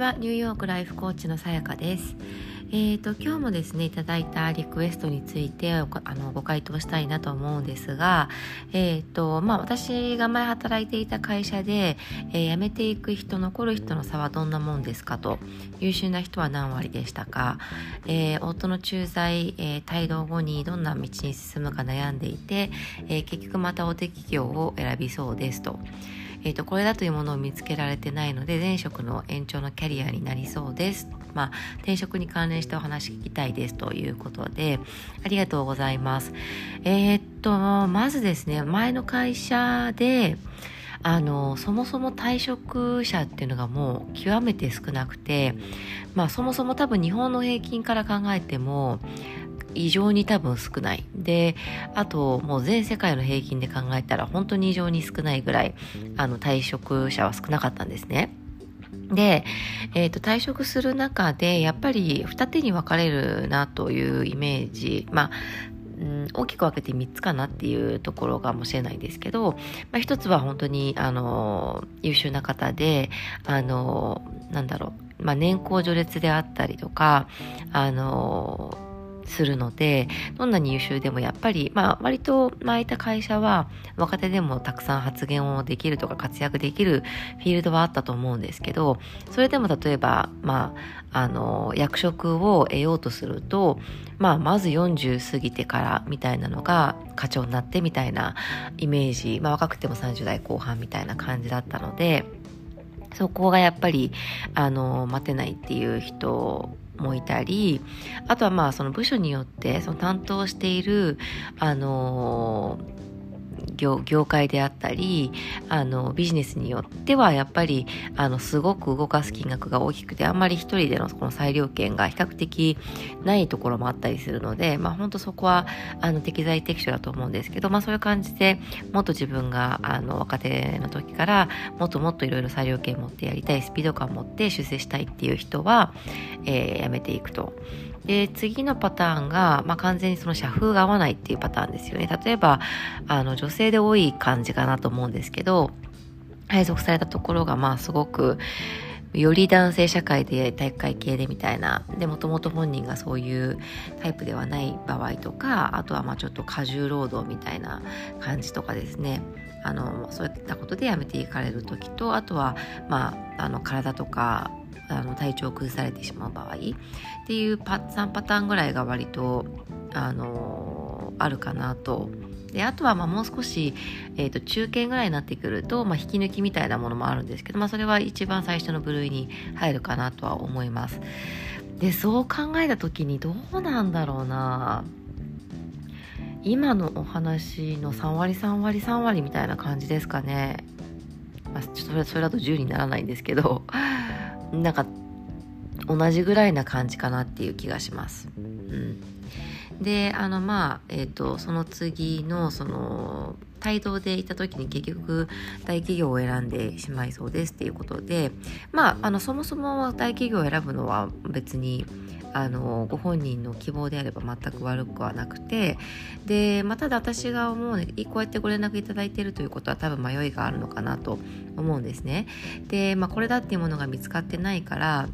はニューヨークライフコーチのさやかですえーと、今日もですねいただいたリクエストについてあのご回答したいなと思うんですが、えーとまあ、私が前働いていた会社で、えー、辞めていく人残る人の差はどんなもんですかと優秀な人は何割でしたか、えー、夫の駐在、えー、帯同後にどんな道に進むか悩んでいて、え結局また大手企業を選びそうですと。えーと、これだというものを見つけられてないので前職の延長のキャリアになりそうです。まあ、転職に関連したお話聞きたいですということでありがとうございます。えっ、とまずですね前の会社であのそもそも退職者っていうのがもう極めて少なくて、まあ、そもそも多分日本の平均から考えても異常に多分少ない。で、あともう全世界の平均で考えたら本当に異常に少ないぐらい、あの退職者は少なかったんですね。で、えーと、退職する中でやっぱり二手に分かれるなというイメージ、まあ、大きく分けて3つかなっていうところかもしれないんですけど、まあ、1つは本当にあの優秀な方であのなんだろう、まあ、年功序列であったりとかあのするのでどんなに優秀でもやっぱり、まあ、割と前いた会社は若手でもたくさん発言をできるとか活躍できるフィールドはあったと思うんですけどそれでも例えば、まあ、あの役職を得ようとすると、まあ、まず40過ぎてからみたいなのが課長になってみたいなイメージ、まあ、若くても30代後半みたいな感じだったのでそこがやっぱりあの待てないっていう人もいたりあとはまあその部署によってその担当しているあの業業界であったりあのビジネスによってはやっぱりあのすごく動かす金額が大きくてあんまり一人でのこの裁量権が比較的ないところもあったりするので、まあ、本当そこはあの適材適所だと思うんですけど、まあ、そういう感じでもっと自分があの若手の時からもっともっといろいろ裁量権持ってやりたいスピード感を持って出世したいっていう人は、えー、やめていくと。で次のパターンが、まあ、完全にその社風が合わないっていうパターンですよね。例えばあの女性で多い感じかなと思うんですけど配属されたところがまあすごくより男性社会で体育会系でみたいなでもともと本人がそういうタイプではない場合とかあとはまあちょっと過重労働みたいな感じとかですね。あのそういったことで辞めていかれる時とあとはまああの体とかあの体調を崩されてしまう場合っていうパ3パターンぐらいが割とあのあるかなと。であとはまあもう少し、えー、と中堅ぐらいになってくると、まあ、引き抜きみたいなものもあるんですけど、まあ、それは一番最初の部類に入るかなとは思います。でそう考えた時にどうなんだろうな今のお話の3割3割3割みたいな感じですかね。まあ、ちょっとそれそれだと10にならないんですけどなんか同じぐらいな感じかなっていう気がします。うん、であのまあえっ、ー、とその次のその帯同でいた時に結局大企業を選んでしまいそうですっていうことでまああのそもそも大企業を選ぶのは別にあのご本人の希望であれば全く悪くはなくてで、まあ、ただ私が思うねこうやってご連絡いただいているということは多分迷いがあるのかなと思うんですね。で、まあ、これだっていうものが見つかってないから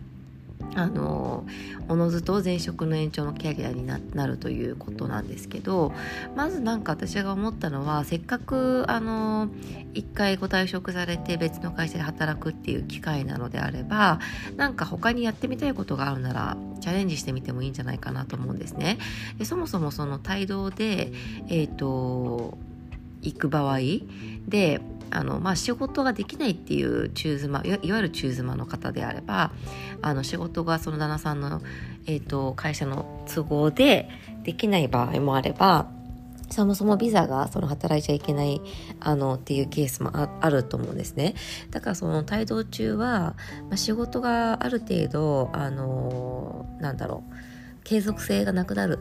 あのおのずと前職の延長のキャリアになるということなんですけどまず何か私が思ったのはせっかくあの一回ご退職されて別の会社で働くっていう機会なのであればなんか他にやってみたいことがあるならチャレンジしてみてもいいんじゃないかなと思うんですね。でそもそもその帯同で、えーと行く場合であの、まあ、仕事ができないっていう中妻いわゆる中妻の方であればあの仕事がその旦那さんの、えーと、会社の都合でできない場合もあればそもそもビザがその働いちゃいけないあのっていうケースもあると思うんですね。だからその帯同中は、まあ、仕事がある程度あのなんだろう継続性がなくなる。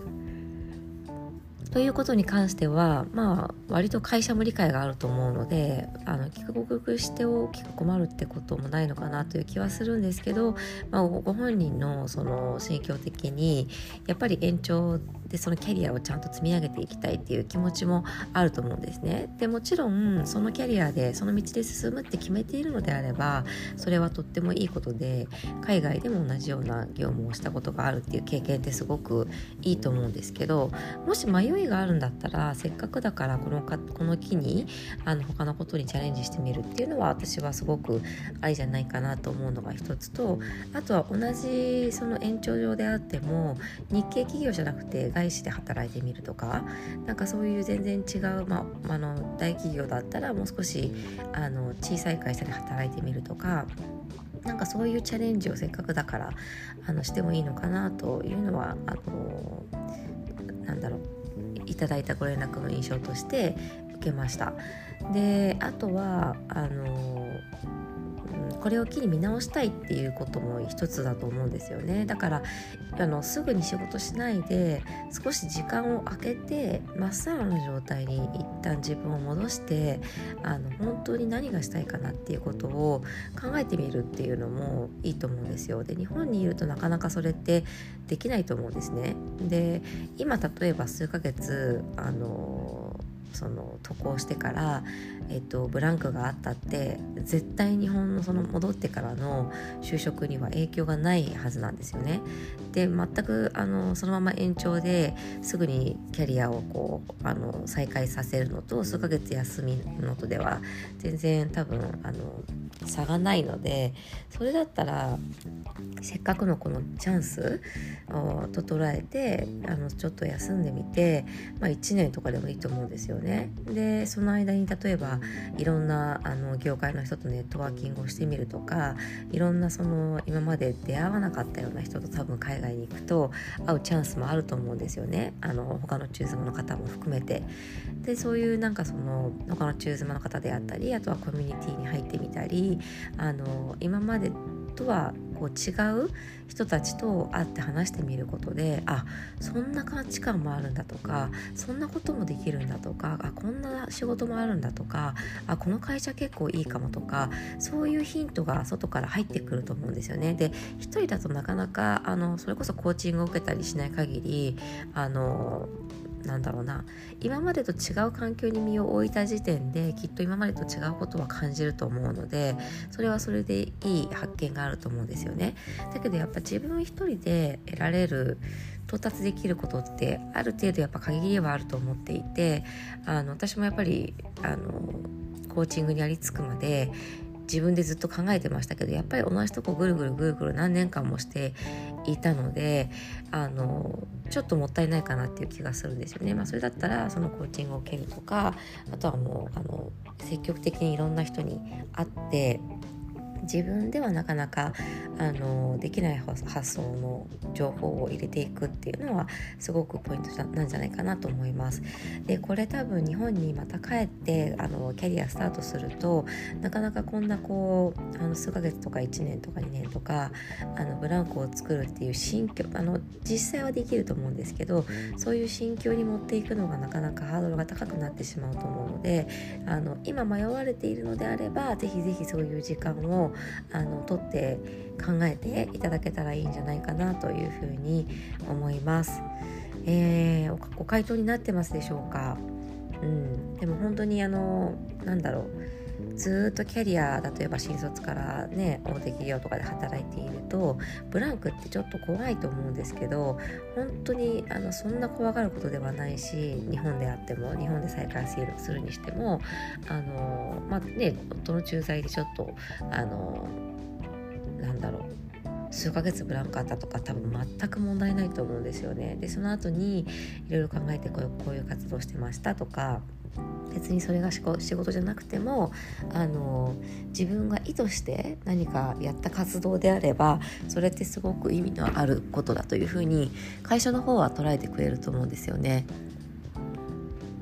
ということに関してはまあ割と会社も理解があると思うのであの帰国して大きく困るってこともないのかなという気はするんですけど、まあ、ご本人のその心境的にやっぱり延長でそのキャリアをちゃんと積み上げていきたいっていう気持ちもあると思うんですね。でもちろんそのキャリアでその道で進むって決めているのであればそれはとってもいいことで海外でも同じような業務をしたことがあるっていう経験ってすごくいいと思うんですけどもし迷いがあるんだったらせっかくだからこのかこの機にあの他のことにチャレンジしてみるっていうのは私はすごくありじゃないかなと思うのが一つとあとは同じその延長上であっても日系企業じゃなくて外資で働いてみるとかなんかそういう全然違う、まあ、あの大企業だったらもう少しあの小さい会社で働いてみるとかなんかそういうチャレンジをせっかくだからあのしてもいいのかなというのはあのなんだろういただいたご連絡の印象として受けました。であとはあのこれを機に見直したいっていうことも一つだと思うんですよね。だからあのすぐに仕事しないで少し時間を空けてまっさらの状態に一旦自分を戻してあの本当に何がしたいかなっていうことを考えてみるっていうのもいいと思うんですよ。で日本にいるとなかなかそれってできないと思うんですね。で今例えば数ヶ月あのその渡航してから、えっと、ブランクがあったって絶対日本のその戻ってからの就職には影響がないはずなんですよね。で全くあのそのまま延長ですぐにキャリアをこうあの再開させるのと数ヶ月休みのとでは全然多分あの差がないのでそれだったらせっかくのこのチャンスと捉えてあのちょっと休んでみて、まあ、1年とかでもいいと思うんですよね。ねでその間に例えばいろんなあの業界の人とネットワーキングをしてみるとかいろんなその今まで出会わなかったような人と多分海外に行くと会うチャンスもあると思うんですよねあの他のチューズマの方も含めて。でそういうなんかその他のチューズマの方であったりあとはコミュニティに入ってみたりあの今までとはこう違う人たちと会って話してみることであそんな価値観もあるんだとかそんなこともできるんだとかあこんな仕事もあるんだとかあこの会社結構いいかもとかそういうヒントが外から入ってくると思うんですよね。で一人だとなかなかあのそれこそコーチングを受けたりしない限りあのなんだろうな今までと違う環境に身を置いた時点できっと今までと違うことは感じると思うのでそれはそれでいい発見があると思うんですよね。だけどやっぱ自分一人で得られる到達できることってある程度やっぱ限りはあると思っていてあの私もやっぱりあのコーチングにありつくまで自分でずっと考えてましたけどやっぱり同じとこぐるぐるぐるぐる何年間もしていたのであのちょっともったいないかなっていう気がするんですよね。まあ、それだったらそのコーチングを受けるとかあとはもうあの積極的にいろんな人に会って自分ではなかなかあのできない発想の情報を入れていくっていうのはすごくポイントなんじゃないかなと思います。でこれ多分日本にまた帰ってあのキャリアスタートするとなかなかこんなこうあの数ヶ月とか1年とか2年とかあのブランコを作るっていう心境あの実際はできると思うんですけどそういう心境に持っていくのがなかなかハードルが高くなってしまうと思うのであの今迷われているのであればぜひぜひそういう時間をあの取って考えていただけたらいいんじゃないかなというふうに思います。えー、ご回答になってますでしょうか、うん、でも本当にあのなんだろう。ずっとキャリア例えば新卒からね大手企業とかで働いているとブランクってちょっと怖いと思うんですけど本当にあのそんな怖がることではないし日本であっても日本で再開するにしてもあのまあね夫の駐在でちょっとあのなんだろう数ヶ月ブランクあったとか多分全く問題ないと思うんですよね。でその後にいろいろ考えてこうこういう活動してましたとか別にそれが仕事じゃなくてもあの自分が意図して何かやった活動であればそれってすごく意味のあることだというふうに会社の方は捉えてくれると思うんですよね。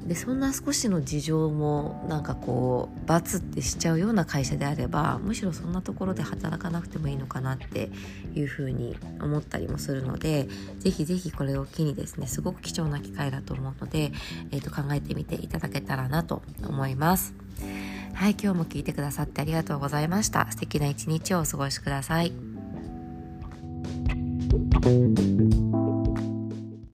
でそんな少しの事情もなんかこうバツってしちゃうような会社であればむしろそんなところで働かなくてもいいのかなっていうふうに思ったりもするのでぜひぜひこれを機にですねすごく貴重な機会だと思うので、えー、と考えてみていただけたらなと思います。はい、今日も聞いてくださってありがとうございました。素敵な一日をお過ごしください。